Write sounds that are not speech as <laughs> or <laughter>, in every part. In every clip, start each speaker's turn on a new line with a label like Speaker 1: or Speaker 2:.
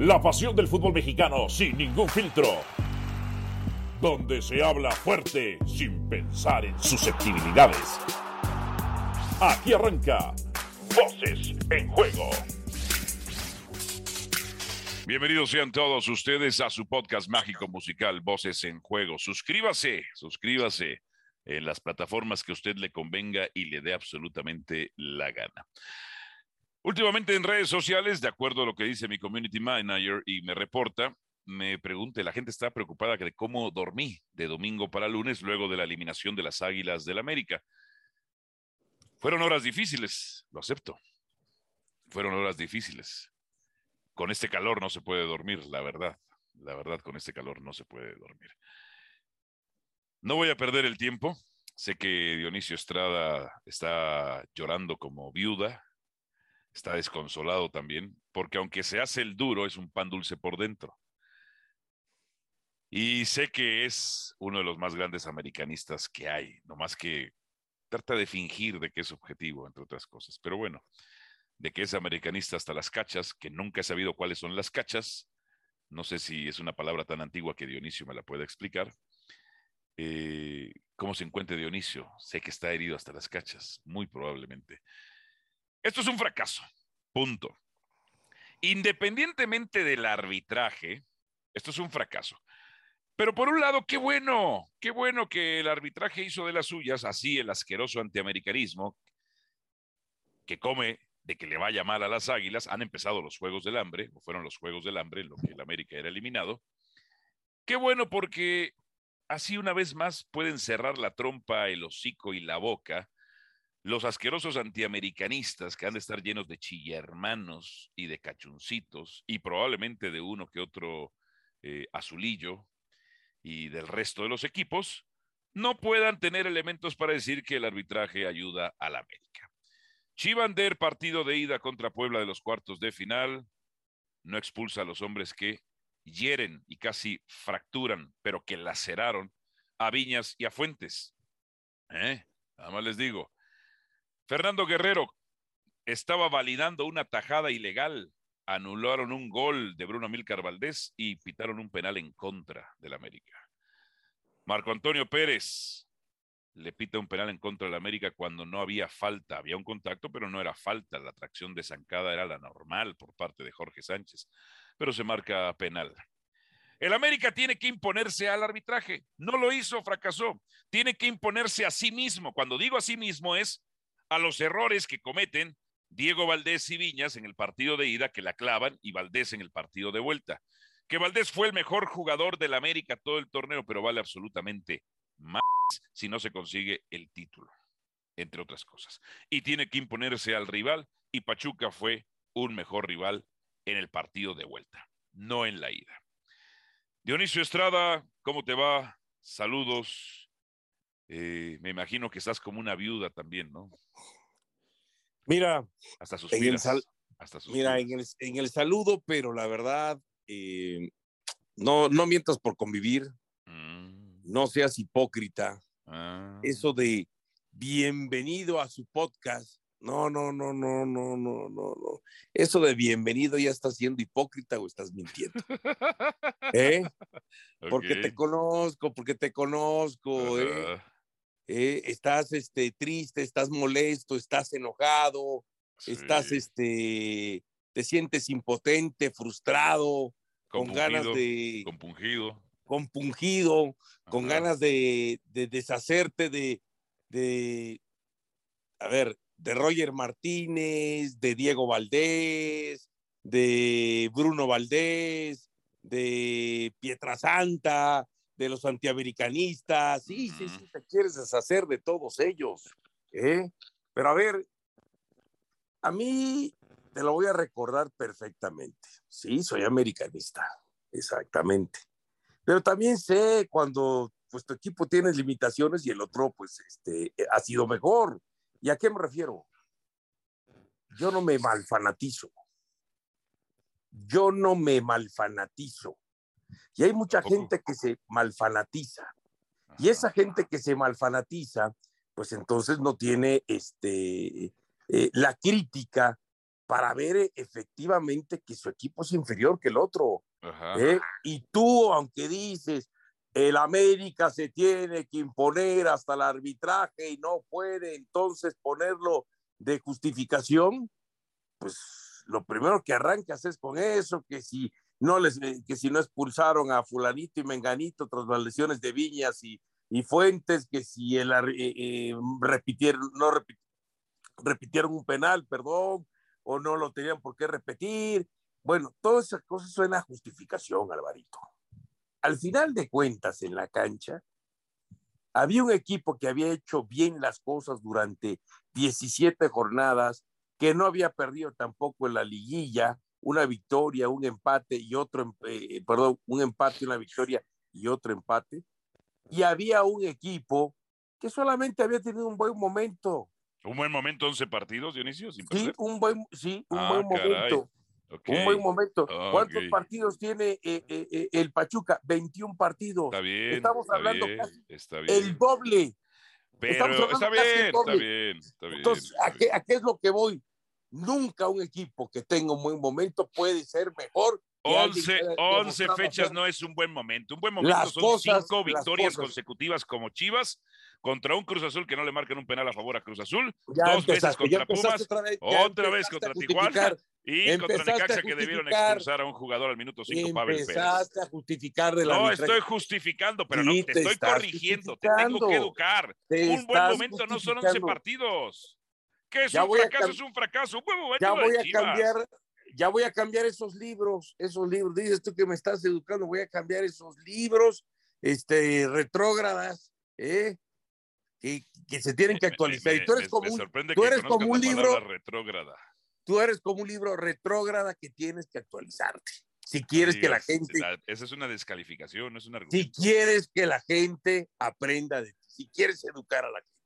Speaker 1: La pasión del fútbol mexicano sin ningún filtro. Donde se habla fuerte sin pensar en susceptibilidades. Aquí arranca Voces en Juego. Bienvenidos sean todos ustedes a su podcast mágico musical Voces en Juego. Suscríbase, suscríbase en las plataformas que a usted le convenga y le dé absolutamente la gana. Últimamente en redes sociales, de acuerdo a lo que dice mi community manager y me reporta, me pregunte, la gente está preocupada de cómo dormí de domingo para lunes luego de la eliminación de las Águilas del América. Fueron horas difíciles, lo acepto. Fueron horas difíciles. Con este calor no se puede dormir, la verdad. La verdad, con este calor no se puede dormir. No voy a perder el tiempo. Sé que Dionisio Estrada está llorando como viuda, está desconsolado también, porque aunque se hace el duro, es un pan dulce por dentro. Y sé que es uno de los más grandes americanistas que hay, más que trata de fingir de que es objetivo, entre otras cosas. Pero bueno, de que es americanista hasta las cachas, que nunca he sabido cuáles son las cachas. No sé si es una palabra tan antigua que Dionisio me la pueda explicar. Eh, ¿Cómo se encuentra Dionisio? Sé que está herido hasta las cachas, muy probablemente. Esto es un fracaso, punto. Independientemente del arbitraje, esto es un fracaso. Pero por un lado, qué bueno, qué bueno que el arbitraje hizo de las suyas, así el asqueroso antiamericanismo, que come de que le vaya mal a las águilas, han empezado los Juegos del Hambre, o fueron los Juegos del Hambre, en lo que el América era eliminado. Qué bueno porque así una vez más pueden cerrar la trompa, el hocico y la boca los asquerosos antiamericanistas que han de estar llenos de chillermanos y de cachuncitos y probablemente de uno que otro eh, azulillo y del resto de los equipos, no puedan tener elementos para decir que el arbitraje ayuda a la América. Chivander, partido de ida contra Puebla de los cuartos de final, no expulsa a los hombres que hieren y casi fracturan, pero que laceraron a Viñas y a Fuentes. ¿Eh? Nada más les digo, Fernando Guerrero estaba validando una tajada ilegal. Anularon un gol de Bruno Milcar Valdés y pitaron un penal en contra del América. Marco Antonio Pérez le pita un penal en contra del América cuando no había falta. Había un contacto, pero no era falta. La tracción de zancada era la normal por parte de Jorge Sánchez, pero se marca penal. El América tiene que imponerse al arbitraje. No lo hizo, fracasó. Tiene que imponerse a sí mismo. Cuando digo a sí mismo es a los errores que cometen Diego Valdés y Viñas en el partido de ida que la clavan y Valdés en el partido de vuelta. Que Valdés fue el mejor jugador del América todo el torneo, pero vale absolutamente más si no se consigue el título, entre otras cosas. Y tiene que imponerse al rival y Pachuca fue un mejor rival en el partido de vuelta, no en la ida. Dionisio Estrada, ¿cómo te va? Saludos. Eh, me imagino que estás como una viuda también, ¿no?
Speaker 2: Mira,
Speaker 1: hasta sus
Speaker 2: en
Speaker 1: hasta
Speaker 2: mira, en el, saludo, pero la verdad, eh, no, no mientas por convivir, mm. no seas hipócrita. Ah. Eso de bienvenido a su podcast. No, no, no, no, no, no, no, no. Eso de bienvenido ya estás siendo hipócrita o estás mintiendo. <laughs> ¿Eh? Porque te conozco, porque te conozco, ¿eh? Eh, estás este, triste, estás molesto, estás enojado, estás, este, te sientes impotente, frustrado, con ganas de...
Speaker 1: Compungido.
Speaker 2: Compungido, con ganas de, deshacerte de, de, a ver, de Roger Martínez, de Diego Valdés, de Bruno Valdés, de Pietrasanta, de los antiamericanistas, sí, sí, sí, te quieres deshacer de todos ellos, ¿eh? Pero a ver, a mí te lo voy a recordar perfectamente, sí, soy americanista, exactamente, pero también sé cuando pues tu equipo tiene limitaciones y el otro pues este, ha sido mejor. ¿Y a qué me refiero? Yo no me malfanatizo. Yo no me malfanatizo. Y hay mucha gente que se malfanatiza. Y esa gente que se malfanatiza, pues entonces no tiene este, eh, la crítica para ver efectivamente que su equipo es inferior que el otro. ¿eh? Y tú, aunque dices, el América se tiene que imponer hasta el arbitraje y no puede entonces ponerlo de justificación, pues lo primero que arrancas es con eso, que si no les, eh, que si no expulsaron a fulanito y menganito tras las lesiones de Viñas y, y Fuentes, que si el, repitieron, no repitieron un penal, perdón, o no lo tenían por qué repetir. Bueno, todas esas cosas suena a justificación, Alvarito. Al final de cuentas, en la cancha, había un equipo que había hecho bien las cosas durante 17 jornadas, que no había perdido tampoco en la liguilla, una victoria, un empate y otro, eh, perdón, un empate, una victoria y otro empate. Y había un equipo que solamente había tenido un buen momento,
Speaker 1: un buen momento, 11 partidos, Dionisio.
Speaker 2: sí, un buen, sí, un buen momento. Un buen momento. ¿Cuántos partidos tiene eh, eh, eh, el Pachuca? 21 partidos.
Speaker 1: Está bien.
Speaker 2: Estamos hablando
Speaker 1: casi
Speaker 2: el doble.
Speaker 1: Pero está bien, está bien, está bien.
Speaker 2: Entonces, ¿a, qué, ¿a qué es lo que voy? Nunca un equipo que tenga un buen momento puede ser mejor
Speaker 1: 11, 11 fechas no es un buen momento. Un buen momento son cinco victorias consecutivas como Chivas contra un Cruz Azul que no le marcan un penal a favor a Cruz Azul, dos veces contra Pumas, otra vez, contra Tijuana y contra Necaxa que debieron expulsar a un jugador al minuto 5, Pavel Pérez.
Speaker 2: Empezaste a justificar de la
Speaker 1: No estoy justificando, pero no, te, estoy corrigiendo, te tengo que educar. un buen momento no son 11 partidos. ¿Qué es un fracaso? Es un fracaso.
Speaker 2: Ya voy a cambiar ya voy a cambiar esos libros, esos libros, dices tú que me estás educando, voy a cambiar esos libros, este, retrógradas, ¿eh? que, que se tienen que <laughs> actualizar. y tú eres como un, tú eres como un libro
Speaker 1: retrógrada.
Speaker 2: Tú eres como un libro retrógrada que tienes que actualizarte. Si quieres que la gente.
Speaker 1: Esa es una descalificación, no es un argumento.
Speaker 2: Si quieres que la gente aprenda de ti, si quieres educar a la gente.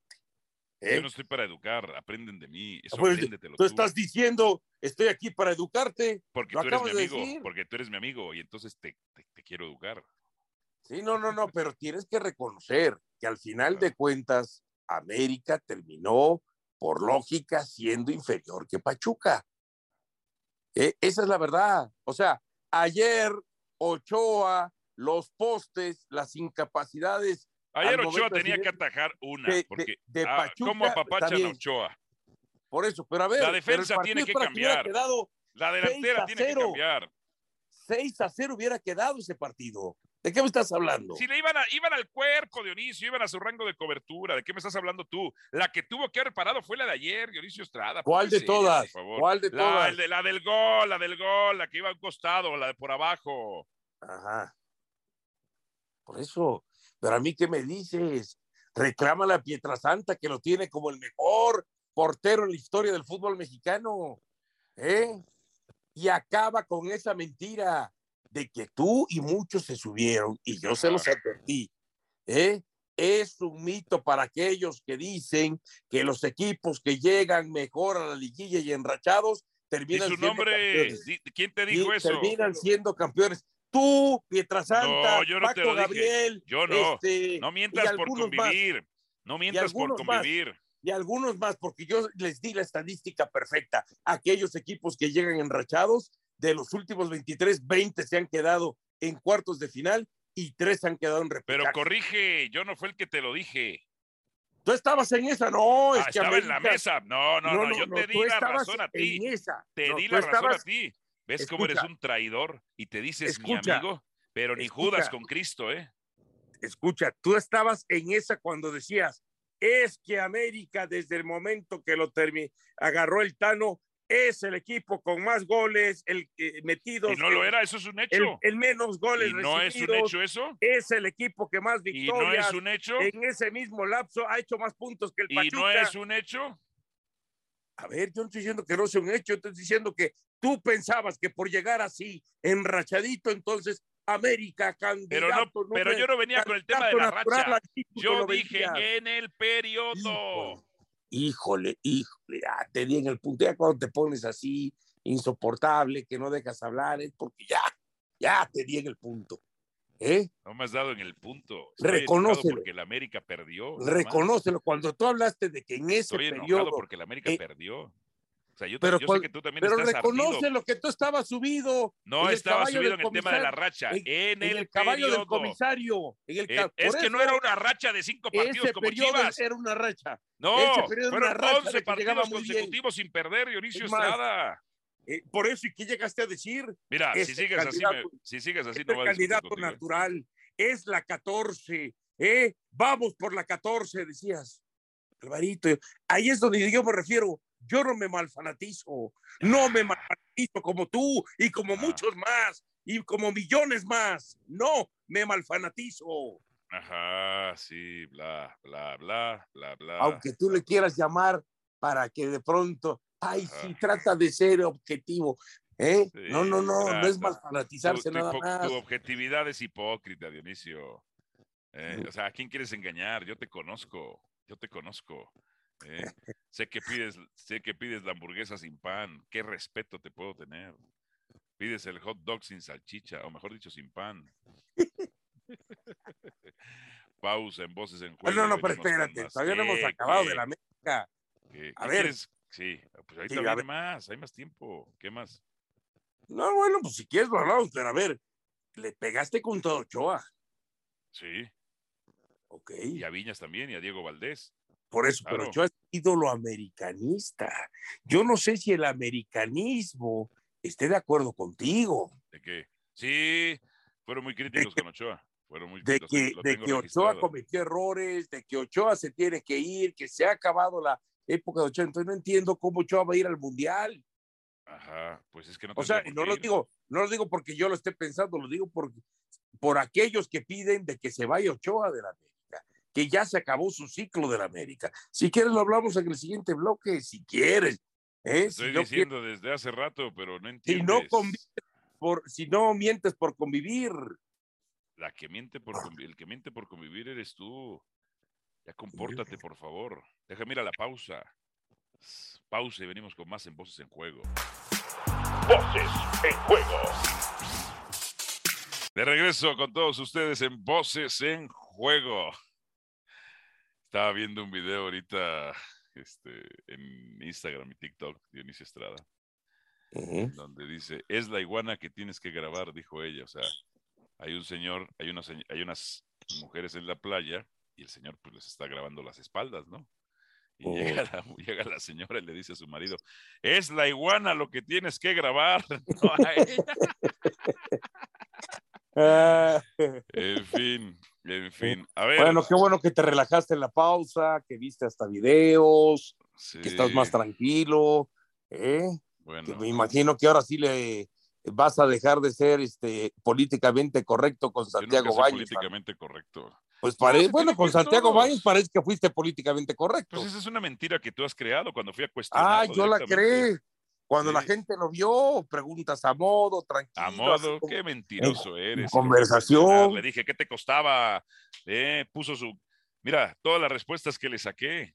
Speaker 1: ¿Eh? Yo no estoy para educar, aprenden de mí. Eso
Speaker 2: pues, tú, estás diciendo, estoy aquí para educarte.
Speaker 1: Porque tú eres mi amigo, porque tú eres mi amigo y entonces te, te quiero educar.
Speaker 2: Sí, no, no, no, pero tienes que reconocer que al final de cuentas, América terminó, por lógica, siendo inferior que Pachuca. E, esa es la verdad. O sea, ayer Ochoa, los postes, las incapacidades.
Speaker 1: Ayer Ochoa tenía que atajar una, porque de, ah, Pachuca, ¿cómo apapachan Ochoa?
Speaker 2: Por eso, pero a ver.
Speaker 1: La defensa tiene que cambiar. La delantera tiene que cambiar.
Speaker 2: 6 a 0 hubiera quedado ese partido. ¿De qué me estás hablando?
Speaker 1: Si le iban, iban al cuerpo, Dionisio, iban a su rango de cobertura. ¿De qué me estás hablando tú? La que tuvo que haber parado fue la de ayer, Dionisio Estrada.
Speaker 2: ¿Cuál de todas? ¿Cuál de
Speaker 1: la,
Speaker 2: todas?
Speaker 1: la del gol, la del gol, la que iba a un costado, la de por abajo.
Speaker 2: Ajá. Por eso, pero a mí, ¿qué me dices? Reclama la Pietrasanta que lo tiene como el mejor portero en la historia del fútbol mexicano. ¿Eh? Y acaba con esa mentira de que tú y muchos se subieron, y yo se los advertí, ¿eh? es un mito para aquellos que dicen que los equipos que llegan mejor a la liguilla y enrachados terminan
Speaker 1: su siendo nombre? ¿Quién te dijo eso?
Speaker 2: Terminan siendo campeones. Tú, Pietrasanta,
Speaker 1: no, yo no te lo Gabriel, Yo no. Este, no mientas por convivir. No mientas por convivir.
Speaker 2: y algunos más, porque yo les di la estadística perfecta. Aquellos equipos que llegan enrachados de los últimos 23, 20 se han quedado en cuartos de final y tres han quedado en repechaje.
Speaker 1: Pero corrige, yo no fue el que te lo dije.
Speaker 2: Tú estabas en esa, no, es
Speaker 1: ah,
Speaker 2: que
Speaker 1: estaba en la mesa. No, no, no, yo te di la razón a ti. Te di la razón a ti. ¿Ves cómo eres un traidor y te dices mi amigo? Pero ni Judas con Cristo, ¿eh?
Speaker 2: Escucha, tú estabas en esa cuando decías, es que América desde el momento que lo terminó, agarró el Tano, es el equipo con más goles el, eh, metidos.
Speaker 1: Y no lo era, eso es un hecho.
Speaker 2: El, menos goles
Speaker 1: ¿Y no es un hecho eso?
Speaker 2: Es el equipo que más victorias.
Speaker 1: ¿Y no es un hecho?
Speaker 2: En ese mismo lapso ha hecho más puntos que el Pachuca.
Speaker 1: ¿Y no es un hecho?
Speaker 2: A ver, yo no estoy diciendo que no sea un hecho, estoy diciendo que tú pensabas que por llegar así, enrachadito, entonces América candidato.
Speaker 1: Pero, no, pero yo no venía con el tema de la racha. Yo dije en el periodo
Speaker 2: híjole, híjole, ya te di en el punto, ya cuando te pones así insoportable, que no dejas hablar, es porque ya, ya te di en el punto. ¿Eh?
Speaker 1: No me has dado en el punto.
Speaker 2: Reconócelo.
Speaker 1: Porque la América perdió.
Speaker 2: Reconócelo. Cuando tú hablaste de que en ese
Speaker 1: Estoy
Speaker 2: periodo.
Speaker 1: porque la América
Speaker 2: eh,
Speaker 1: perdió. O sea, yo,
Speaker 2: Pero
Speaker 1: yo
Speaker 2: cual-
Speaker 1: sé que tú también
Speaker 2: Pero
Speaker 1: estás
Speaker 2: reconoce
Speaker 1: ardido.
Speaker 2: lo que tú estabas subido.
Speaker 1: No estaba subido en el tema de la racha,
Speaker 2: en-
Speaker 1: el,
Speaker 2: el caballo del comisario. En el
Speaker 1: Eh, es que no era una racha de cinco partidos
Speaker 2: ese
Speaker 1: como Chivas.
Speaker 2: era una racha.
Speaker 1: No, fueron
Speaker 2: una racha
Speaker 1: 11
Speaker 2: de que llegaba
Speaker 1: partidos
Speaker 2: bien.
Speaker 1: consecutivos sin perder, Dionisio
Speaker 2: Es
Speaker 1: Estrada.
Speaker 2: Eh, por eso, ¿y qué llegaste a decir?
Speaker 1: Mira, si
Speaker 2: es el
Speaker 1: sigues así, me- si sigues así,
Speaker 2: es
Speaker 1: no
Speaker 2: el
Speaker 1: discutir
Speaker 2: candidato
Speaker 1: contigo.
Speaker 2: natural. Es la 14. ¿eh? Vamos por la 14, decías. Alvarito, ahí es donde yo me refiero. Yo no me malfanatizo. No me malfanatizo como tú y como muchos más y como millones más. No me malfanatizo.
Speaker 1: Ajá, sí, bla, bla, bla, bla, bla.
Speaker 2: Aunque tú le quieras llamar para que de pronto, ay,
Speaker 1: Ajá.
Speaker 2: sí, trata de ser objetivo. ¿eh?
Speaker 1: Sí,
Speaker 2: no, no, no, no es malfanatizarse nada más.
Speaker 1: tu objetividad es hipócrita, Dionisio. Eh, o sea, ¿a quién quieres engañar? Yo te conozco, yo te conozco. eh. <laughs> sé que pides, sé que pides la hamburguesa sin pan. ¿Qué respeto te puedo tener? Pides el hot dog sin salchicha, o mejor dicho, sin pan. <laughs> Pausa en voces en
Speaker 2: No,
Speaker 1: juego.
Speaker 2: no, no, pero espérate, todavía no hemos
Speaker 1: ¿Qué,
Speaker 2: acabado
Speaker 1: qué,
Speaker 2: de la América.
Speaker 1: qué?
Speaker 2: A
Speaker 1: ¿Qué
Speaker 2: ver.
Speaker 1: quieres? Sí, pues ahorita
Speaker 2: Sí,
Speaker 1: viene
Speaker 2: ver.
Speaker 1: más, hay más tiempo. ¿Qué más?
Speaker 2: No, bueno, pues si quieres lo hablamos, pero a ver, le pegaste con todo Ochoa,
Speaker 1: Sí,
Speaker 2: ¿ok?
Speaker 1: y a Viñas también, y a Diego Valdés.
Speaker 2: Por eso, pero. Ochoa es ídolo americanista. Yo no sé si el americanismo esté de acuerdo contigo,
Speaker 1: de que sí, fueron muy críticos
Speaker 2: que-
Speaker 1: con Ochoa. Fueron muy
Speaker 2: de que, de que Ochoa cometió errores, de que Ochoa se tiene que ir, que se ha acabado la época de Ochoa. Entonces no entiendo cómo Ochoa va a ir al Mundial.
Speaker 1: Ajá, pues es que no
Speaker 2: O sea, no lo
Speaker 1: qué
Speaker 2: digo, no lo digo porque yo lo esté pensando, lo digo por, por aquellos que piden de que se vaya Ochoa de la América, que ya se acabó su ciclo de la América. Si quieres lo hablamos en el siguiente bloque, si quieres. ¿eh?
Speaker 1: Estoy
Speaker 2: si, no,
Speaker 1: diciendo desde hace rato, pero no
Speaker 2: si
Speaker 1: entiendes.
Speaker 2: no convives por, si no mientes por convivir.
Speaker 1: La que miente por convi- el que miente por convivir eres tú. Ya compórtate, por favor. Déjame ir a la pausa. Pausa y venimos con más en Voces en Juego. Voces en Juego. De regreso con todos ustedes en Voces en Juego. Estaba viendo un video ahorita este, en Instagram y TikTok, Dionisio Estrada, donde dice, es la iguana que tienes que grabar, dijo ella. O sea, hay un señor, hay, una, señ- hay unas mujeres en la playa y el señor pues les está grabando las espaldas, ¿no? Y
Speaker 2: Oh.
Speaker 1: llega, la, <laughs> llega la señora y le dice a su marido, es la iguana lo que tienes que grabar, <laughs> no a ella. <laughs>
Speaker 2: Ah,
Speaker 1: En fin, en fin. A ver.
Speaker 2: bueno, qué bueno que te relajaste en la pausa, que viste hasta videos, que estás más tranquilo. ¿eh?
Speaker 1: Bueno,
Speaker 2: Que me imagino que ahora sí le vas a dejar de ser este políticamente correcto con Santiago Baños.
Speaker 1: políticamente correcto.
Speaker 2: Pues parece, bueno, con Santiago
Speaker 1: todos.
Speaker 2: Baños parece que fuiste políticamente correcto.
Speaker 1: Pues esa es una mentira que tú has creado cuando fui a cuestionar.
Speaker 2: ah, yo la creé. Cuando la
Speaker 1: Sí.
Speaker 2: gente lo vio, preguntas a modo, tranquilo.
Speaker 1: A modo,
Speaker 2: como-
Speaker 1: qué mentiroso eres.
Speaker 2: conversación.
Speaker 1: la. Le dije, ¿qué te costaba? Eh, puso su. Mira, todas las respuestas que le saqué.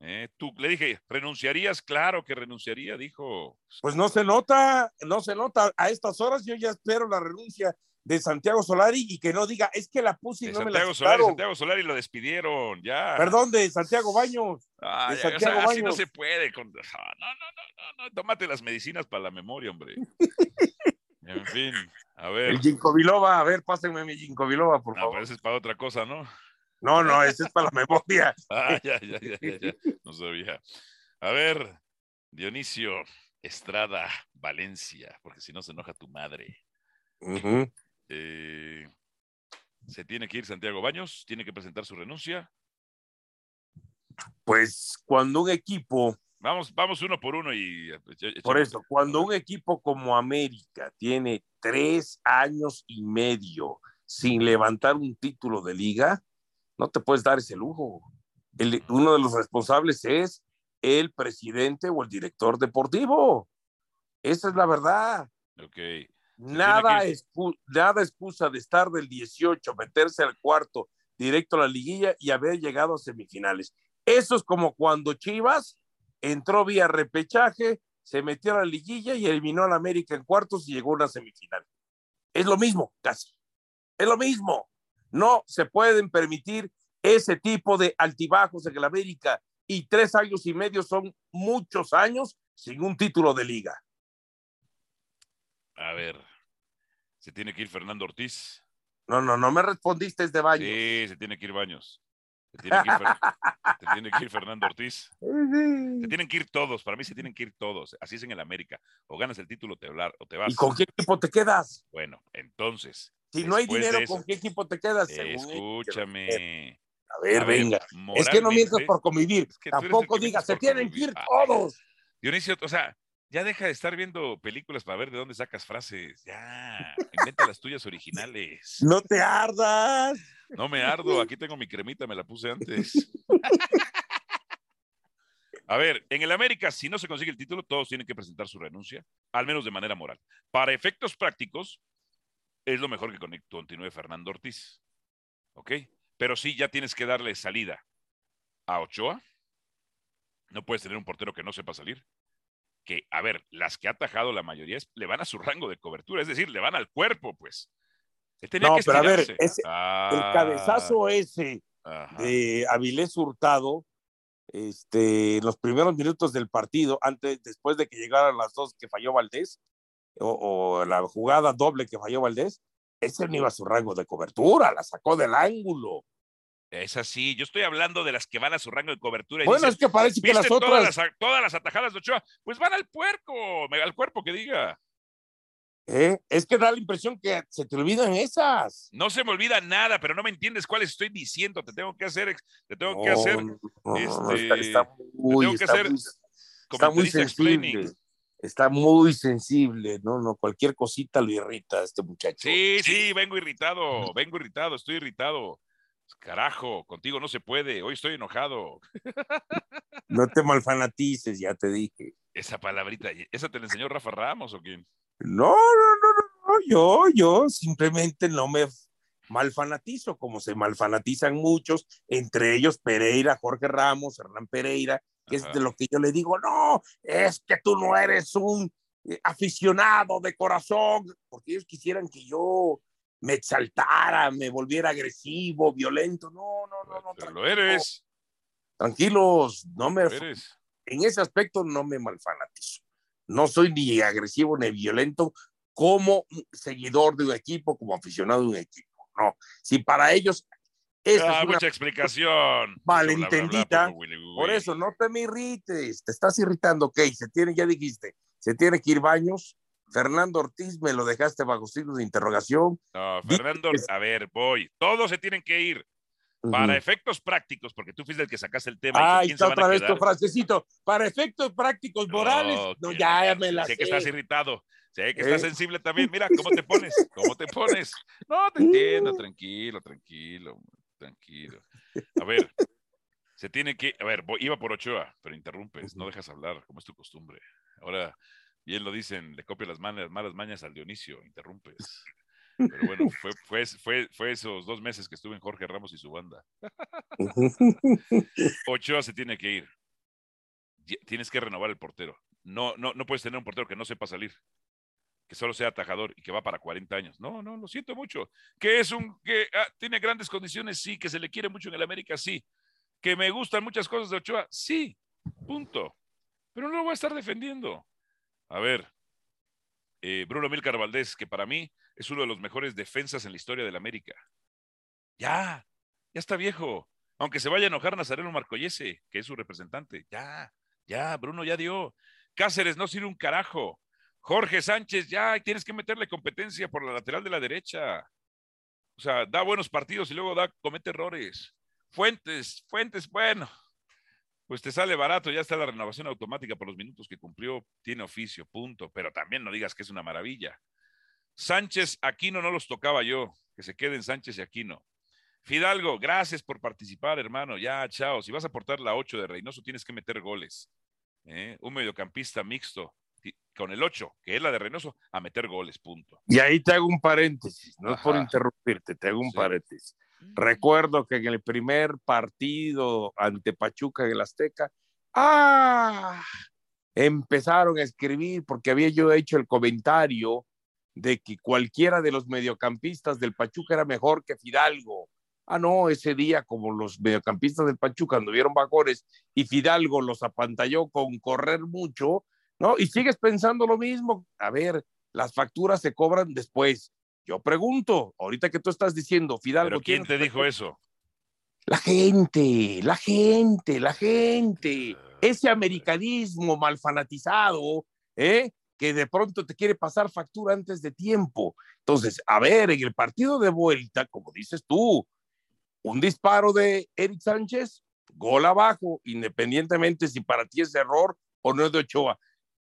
Speaker 1: Eh, tú le dije, ¿renunciarías? Claro que renunciaría, dijo.
Speaker 2: Pues no se nota, no se nota. A estas horas yo ya espero la renuncia de Santiago Solari y que no diga, es que la puse y
Speaker 1: De
Speaker 2: no me la
Speaker 1: Santiago Solari. Santiago Solari lo despidieron, ya.
Speaker 2: Perdón, de Santiago Baños.
Speaker 1: Ah,
Speaker 2: de
Speaker 1: ya, o sea,
Speaker 2: Santiago
Speaker 1: así no se puede. Con... Ah, no, no, no, no, no, tómate las medicinas para la memoria, hombre. <laughs> en fin, a ver.
Speaker 2: El Ginkgo biloba, a ver, pásenme mi Ginkgo biloba, por
Speaker 1: No,
Speaker 2: favor.
Speaker 1: pero ese es para otra cosa, ¿no?
Speaker 2: No, no, ese es para la memoria. <laughs>
Speaker 1: Ah, ya, ya, ya, ya, ya. No sabía. A ver, Dionisio Estrada Valencia, porque si no se enoja tu madre.
Speaker 2: Ujú.
Speaker 1: Eh, se tiene que ir Santiago Baños, tiene que presentar su renuncia.
Speaker 2: Pues cuando un equipo,
Speaker 1: Vamos, vamos uno por uno y. echa-
Speaker 2: por eso, cuando un equipo como América tiene tres años y medio sin levantar un título de liga, no te puedes dar ese lujo. El- uno de los responsables es el presidente o el director deportivo. Esa es la verdad.
Speaker 1: Ok.
Speaker 2: Nada, excu- nada excusa de estar del 18, meterse al cuarto, directo a la liguilla y haber llegado a semifinales. Eso es como cuando Chivas entró vía repechaje, se metió a la liguilla y eliminó a la América en cuartos y llegó a una semifinal. Es lo mismo, casi. Es lo mismo. No se pueden permitir ese tipo de altibajos en el América y tres años y medio son muchos años sin un título de liga.
Speaker 1: A ver, se tiene que ir Fernando Ortiz.
Speaker 2: No, no, no me respondiste de Baños.
Speaker 1: Sí, se tiene que ir Baños. Se tiene que ir, <laughs> se tiene que ir Fernando Ortiz. Se tienen que ir todos. Para mí se tienen que ir todos. Así es en el América. O ganas el título te o te vas.
Speaker 2: ¿Y con qué equipo te quedas?
Speaker 1: Bueno, entonces.
Speaker 2: Si no hay dinero, ¿con qué equipo te quedas?
Speaker 1: Escúchame.
Speaker 2: A ver, venga. es que no mientas por convivir. Tampoco digas, se tienen que ir todos.
Speaker 1: Dionisio, o sea, ya deja de estar viendo películas para ver de dónde sacas frases. Ya, inventa las tuyas originales.
Speaker 2: No te ardas.
Speaker 1: No me ardo, aquí tengo mi cremita, me la puse antes. <laughs> A ver, en el América, si no se consigue el título, todos tienen que presentar su renuncia, al menos de manera moral. Para efectos prácticos, es lo mejor que continúe Fernando Ortiz. ¿Ok? Pero sí, ya tienes que darle salida a Ochoa. No puedes tener un portero que no sepa salir que, a ver, las que ha atajado la mayoría le van a su rango de cobertura, es decir, le van al cuerpo, pues.
Speaker 2: no, pero a ver, el ah. cabezazo ese de Avilés Hurtado, este, los primeros minutos del partido, antes, después de que llegaran las dos que falló Valdés, o, la jugada doble que falló Valdés, ese no iba a su rango de cobertura, la sacó del ángulo.
Speaker 1: Es así, yo estoy hablando de las que van a su rango de cobertura.
Speaker 2: bueno, es que parece que las otras.
Speaker 1: Todas las, todas las atajadas de Ochoa, pues van al puerco, al cuerpo que diga.
Speaker 2: ¿Eh? Es que da la impresión que se te olvidan esas.
Speaker 1: No se me olvida nada, pero no me entiendes cuáles estoy diciendo. Te tengo que hacer, te tengo que hacer. este,
Speaker 2: está, muy, está muy sensible. Está muy sensible, ¿no? No, cualquier cosita lo irrita a este muchacho.
Speaker 1: Sí, sí, vengo irritado, vengo irritado, estoy irritado. Carajo, contigo no se puede, hoy estoy enojado. <laughs>
Speaker 2: No te malfanatices, ya te dije.
Speaker 1: Esa palabrita, ¿esa te la enseñó Rafa Ramos o quién?
Speaker 2: No, no, no, no, yo, yo simplemente no me malfanatizo, como se malfanatizan muchos, entre ellos Pereira, Jorge Ramos, Hernán Pereira, que es de lo que yo le digo, no, es que tú no eres un eh, aficionado de corazón, porque ellos quisieran que yo me exaltara, me volviera agresivo, violento. No, no, no, no.
Speaker 1: Pero lo eres.
Speaker 2: Tranquilos, no me. Eres. En ese aspecto no me malfanatizo. No soy ni agresivo ni violento como seguidor de un equipo, como aficionado de un equipo. No. Si para ellos.
Speaker 1: Esa ah, mucha explicación.
Speaker 2: Malentendida. Por eso, no te me irrites. Te estás irritando, ok. Se tiene, ya dijiste, se tiene que ir baños Fernando Ortiz me lo dejaste bajo signos de interrogación.
Speaker 1: No, Fernando, a ver, voy. Todos se tienen que ir. Para efectos prácticos, porque tú fuiste el que sacaste el tema.
Speaker 2: Ah, está otra vez tu frasecito. Para efectos prácticos morales. No, ya, me la
Speaker 1: sé. que estás irritado. Sé que estás ¿Eh? sensible también. Mira, ¿cómo te pones? ¿Cómo te pones? No, te <laughs> entiendo. Tranquilo, tranquilo, tranquilo. A ver, se tiene que. A ver, iba por Ochoa, pero interrumpes, no dejas hablar, como es tu costumbre. Ahora Bien lo dicen, le copia las malas, malas mañas al Dionisio, interrumpes. <laughs> Pero bueno, fue, fue, fue, fue, esos dos meses que estuve en Jorge Ramos y su banda. <laughs> Ochoa se tiene que ir. Tienes que renovar el portero. No, no, no puedes tener un portero que no sepa salir, que solo sea atajador y que va para 40 años. No, no, lo siento mucho. Que es un que ah, tiene grandes condiciones, sí, que se le quiere mucho en el América, sí. Que me gustan muchas cosas de Ochoa, sí. Punto. Pero no lo voy a estar defendiendo. A ver, eh, Bruno Milcar Valdés, que para mí es uno de los mejores defensas en la historia del América. Ya, ya está viejo. Aunque se vaya a enojar Nazareno Marcoyese, que es su representante. Ya, ya, Bruno ya dio. Cáceres no sirve un carajo. Jorge Sánchez, ya, tienes que meterle competencia por la lateral de la derecha. O sea, da buenos partidos y luego da, comete errores. Fuentes, Fuentes, bueno, pues te sale barato, ya está la renovación automática por los minutos que cumplió, tiene oficio, punto, pero también no digas que es una maravilla. Sánchez, Aquino no los tocaba yo, que se queden Sánchez y Aquino. Fidalgo, gracias por participar, hermano. Ya, chao. Si vas a aportar la 8 de Reynoso, tienes que meter goles. ¿eh? Un mediocampista mixto con el 8, que es la de Reynoso, a meter goles, punto.
Speaker 2: Y ahí te hago un paréntesis, no es por interrumpirte, te hago un paréntesis. Recuerdo que en el primer partido ante Pachuca en el Azteca, ¡ah! empezaron a escribir porque había yo hecho el comentario de que cualquiera de los mediocampistas del Pachuca era mejor que Fidalgo. Ah, no, ese día como los mediocampistas del Pachuca anduvieron vagones y Fidalgo los apantalló con correr mucho, ¿no? Y sigues pensando lo mismo. A ver, las facturas se cobran después. Yo pregunto, ahorita que tú estás diciendo, Fidalgo.
Speaker 1: ¿Pero quién te dijo eso?
Speaker 2: La gente, la gente, la gente. Ah, Ese americanismo mal fanatizado, ¿eh? que de pronto te quiere pasar factura antes de tiempo. Entonces, a ver, en el partido de vuelta, como dices tú, un disparo de Eric Sánchez, gol abajo, independientemente si para ti es error o no es de Ochoa.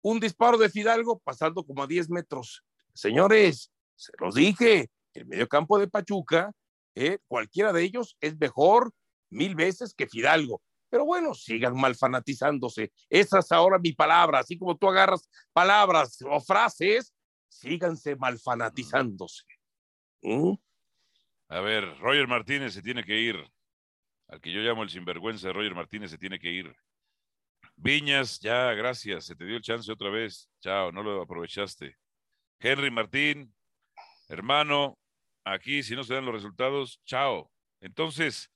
Speaker 2: Un disparo de Fidalgo pasando como a 10 metros. Señores, se los dije, el mediocampo de Pachuca, eh, cualquiera de ellos es mejor mil veces que Fidalgo. Pero bueno, sigan mal fanatizándose. Esa es ahora mi palabra. Así como tú agarras palabras o frases, síganse mal fanatizándose.
Speaker 1: A ver, Roger Martínez se tiene que ir. Al que yo llamo el sinvergüenza de Roger Martínez se tiene que ir. Viñas, ya, gracias. Se te dio el chance otra vez. Chao, no lo aprovechaste. Henry Martín, hermano, aquí si no se dan los resultados, chao. Entonces,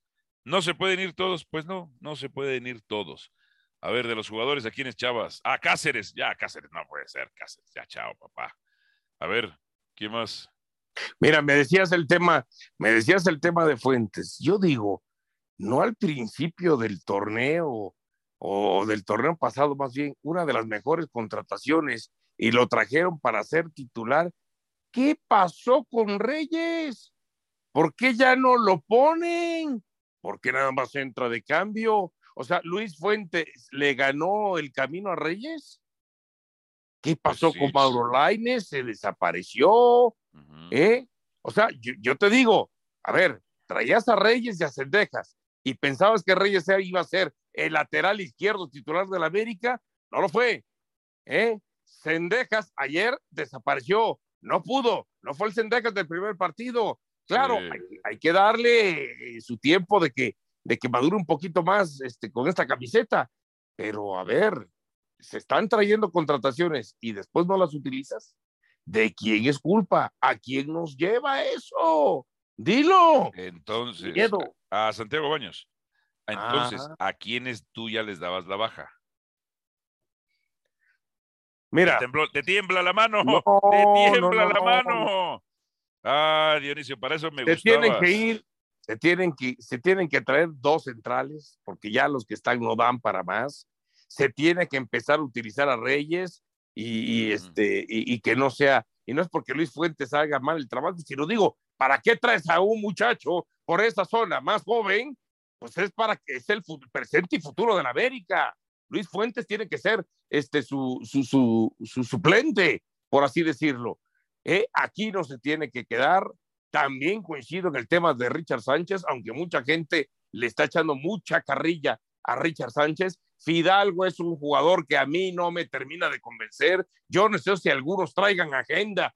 Speaker 1: ¿no se pueden ir todos? Pues no, no se pueden ir todos. A ver, de los jugadores, ¿a quiénes chavas? Ah, Cáceres, ya, Cáceres, no puede ser, Cáceres, ya, chao, papá. A ver, ¿quién más?
Speaker 2: Mira, me decías el tema, me decías el tema de Fuentes. Yo digo, no al principio del torneo o del torneo pasado, más bien, una de las mejores contrataciones y lo trajeron para ser titular. ¿Qué pasó con Reyes? ¿Por qué ya no lo ponen? ¿Por qué nada más entra de cambio? O sea, Luis Fuentes le ganó el camino a Reyes. ¿Qué pasó con Mauro Laines? Se desapareció. ¿Eh? O sea, yo, te digo, a ver, traías a Reyes y a Cendejas y pensabas que Reyes iba a ser el lateral izquierdo titular de la América, no lo fue. ¿Eh? Cendejas ayer desapareció, no pudo, no fue el Cendejas del primer partido. Claro, hay, que darle su tiempo de que, de que madure un poquito más este, con esta camiseta, pero a ver, se están trayendo contrataciones y después no las utilizas. ¿De quién es culpa? ¿A quién nos lleva eso? Dilo.
Speaker 1: Entonces, a Santiago Baños. Entonces, ¿a quiénes tú ya les dabas la baja?
Speaker 2: Mira.
Speaker 1: Te, tiembla la mano. <laughs> te tiembla la mano. Ah, Dionisio, para eso me gusta.
Speaker 2: Tienen que ir, se tienen que, se tienen que traer dos centrales, porque ya los que están no dan para más. Se tiene que empezar a utilizar a Reyes y, este, y, que no sea, y no es porque Luis Fuentes haga mal el trabajo, sino digo, ¿para qué traes a un muchacho por esa zona más joven? Pues es para que es el presente y futuro de la América. Luis Fuentes tiene que ser este, su, su, su, suplente, por así decirlo. Eh, aquí no se tiene que quedar. También coincido en el tema de Richard Sánchez, aunque mucha gente le está echando mucha carrilla a Richard Sánchez. Fidalgo es un jugador que a mí no me termina de convencer. Yo no sé si algunos traigan agenda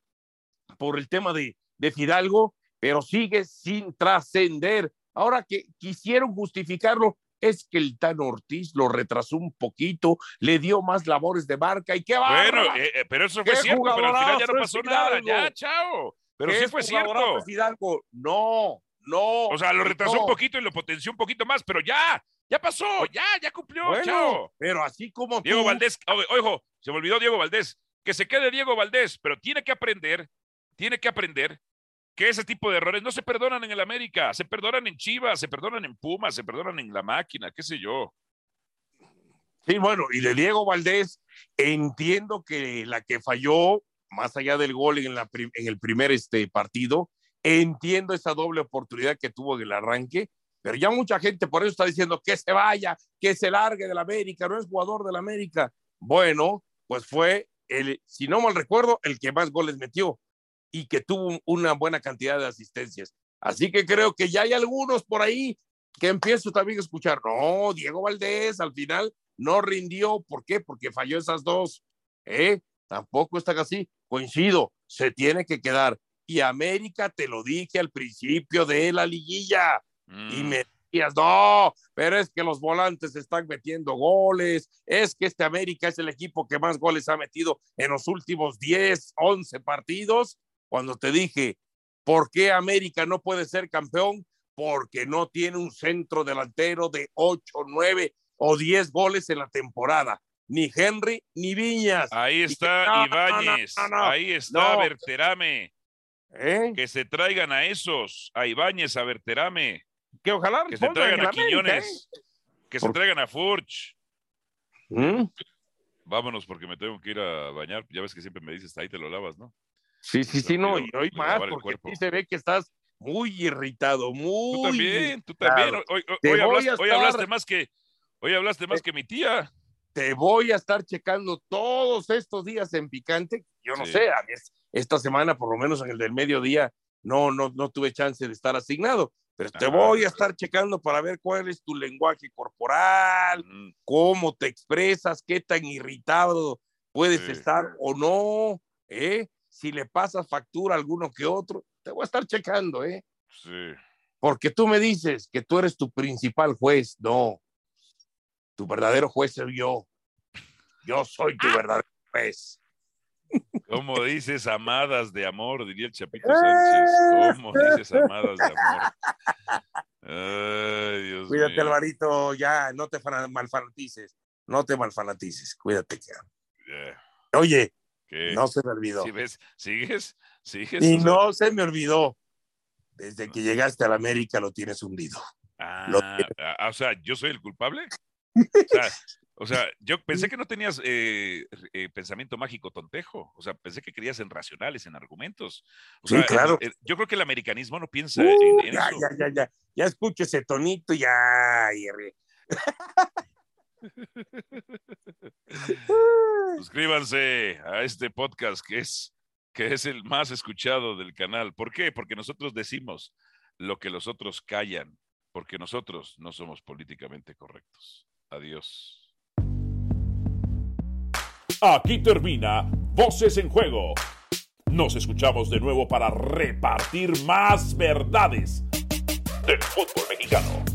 Speaker 2: por el tema de, de Fidalgo, pero sigue sin trascender. Ahora que quisieron justificarlo, es que el Tan Ortiz lo retrasó un poquito, le dio más labores de marca y qué va.
Speaker 1: Bueno, eh, eh, pero eso fue cierto, pero al final ya no pasó nada, ya, chao. Pero sí fue cierto.
Speaker 2: Fidalgo? No, no.
Speaker 1: O sea, lo retrasó un poquito y lo potenció un poquito más, pero ya, ya pasó, ya, ya cumplió, chao.
Speaker 2: Pero así como
Speaker 1: Diego Valdés, ojo, se me olvidó Diego Valdés, que se quede Diego Valdés, pero tiene que aprender, tiene que aprender que ese tipo de errores no se perdonan en el América, se perdonan en Chivas, se perdonan en Pumas, se perdonan en la máquina, qué sé yo.
Speaker 2: Sí, bueno, y de Diego Valdés, entiendo que la que falló, más allá del gol en, la, en el primer este, partido, entiendo esa doble oportunidad que tuvo en el arranque, pero ya mucha gente por eso está diciendo que se vaya, que se largue del América, no es jugador del América. Bueno, pues fue, el, si no mal recuerdo, el que más goles metió y que tuvo una buena cantidad de asistencias. Así que creo que ya hay algunos por ahí que empiezo también a escuchar. No, Diego Valdés al final no rindió. ¿Por qué? Porque falló esas dos. ¿Eh? Tampoco está así. Coincido, se tiene que quedar. Y América, te lo dije al principio de la liguilla. Y mm. me decías, no, pero es que los volantes están metiendo goles. Es que este América es el equipo que más goles ha metido en los últimos 10, 11 partidos cuando te dije, ¿por qué América no puede ser campeón? Porque no tiene un centro delantero de 8, 9 o 10 goles en la temporada. ni Henry, ni Viñas.
Speaker 1: Ahí está Ibáñez, ahí está Berterame.
Speaker 2: ¿Eh?
Speaker 1: Que se traigan a esos, a Ibáñez, a Berterame.
Speaker 2: Que ojalá
Speaker 1: que se traigan a Quiñones, ¿eh? que se traigan a Furch.
Speaker 2: ¿Mm?
Speaker 1: Vámonos porque me tengo que ir a bañar. Ya ves que siempre me dices, ahí te lo lavas, ¿no?
Speaker 2: Sí, sí, sí, no, y hoy más, porque sí se ve que estás muy irritado, muy.
Speaker 1: Tú también, tú también. Hoy, hablaste, más que, hoy hablaste más que mi tía.
Speaker 2: Te voy a estar checando todos estos días en picante. Yo no sé, esta semana, por lo menos en el del mediodía, no, no, no tuve chance de estar asignado. Pero te voy a estar checando para ver cuál es tu lenguaje corporal, cómo te expresas, qué tan irritado puedes estar o no, ¿eh? Si le pasas factura a alguno que otro, te voy a estar checando, ¿eh?
Speaker 1: Sí.
Speaker 2: Porque tú me dices que tú eres tu principal juez. No, tu verdadero juez soy yo. Yo soy tu ah. verdadero juez.
Speaker 1: ¿Cómo dices amadas de amor? Diría el Chapito Sánchez. ¿Cómo dices amadas de amor? Ay, Dios
Speaker 2: Cuídate, Alvarito, ya, no te malfanatices. No te malfanatices, cuídate. Oye, no se me olvidó.
Speaker 1: ves? ¿Sigues? ¿Sigues?
Speaker 2: Y no se me olvidó. Desde que llegaste a la América lo tienes hundido.
Speaker 1: Ah, ah, o sea, ¿yo soy el culpable? <laughs> O sea, o sea, yo pensé que no tenías eh, eh, pensamiento mágico tontejo. O sea, pensé que creías en racionales, en argumentos. O sea,
Speaker 2: claro.
Speaker 1: yo creo que el americanismo no piensa uh, en,
Speaker 2: ya,
Speaker 1: eso.
Speaker 2: Ya, ya, ya. Ya escucho ese tonito, ya. <laughs>
Speaker 1: Suscríbanse a este podcast que es, que es el más escuchado del canal. ¿Por qué? Porque nosotros decimos lo que los otros callan, porque nosotros no somos políticamente correctos. Adiós.
Speaker 3: Aquí termina Voces en Juego. Nos escuchamos de nuevo para repartir más verdades del fútbol mexicano.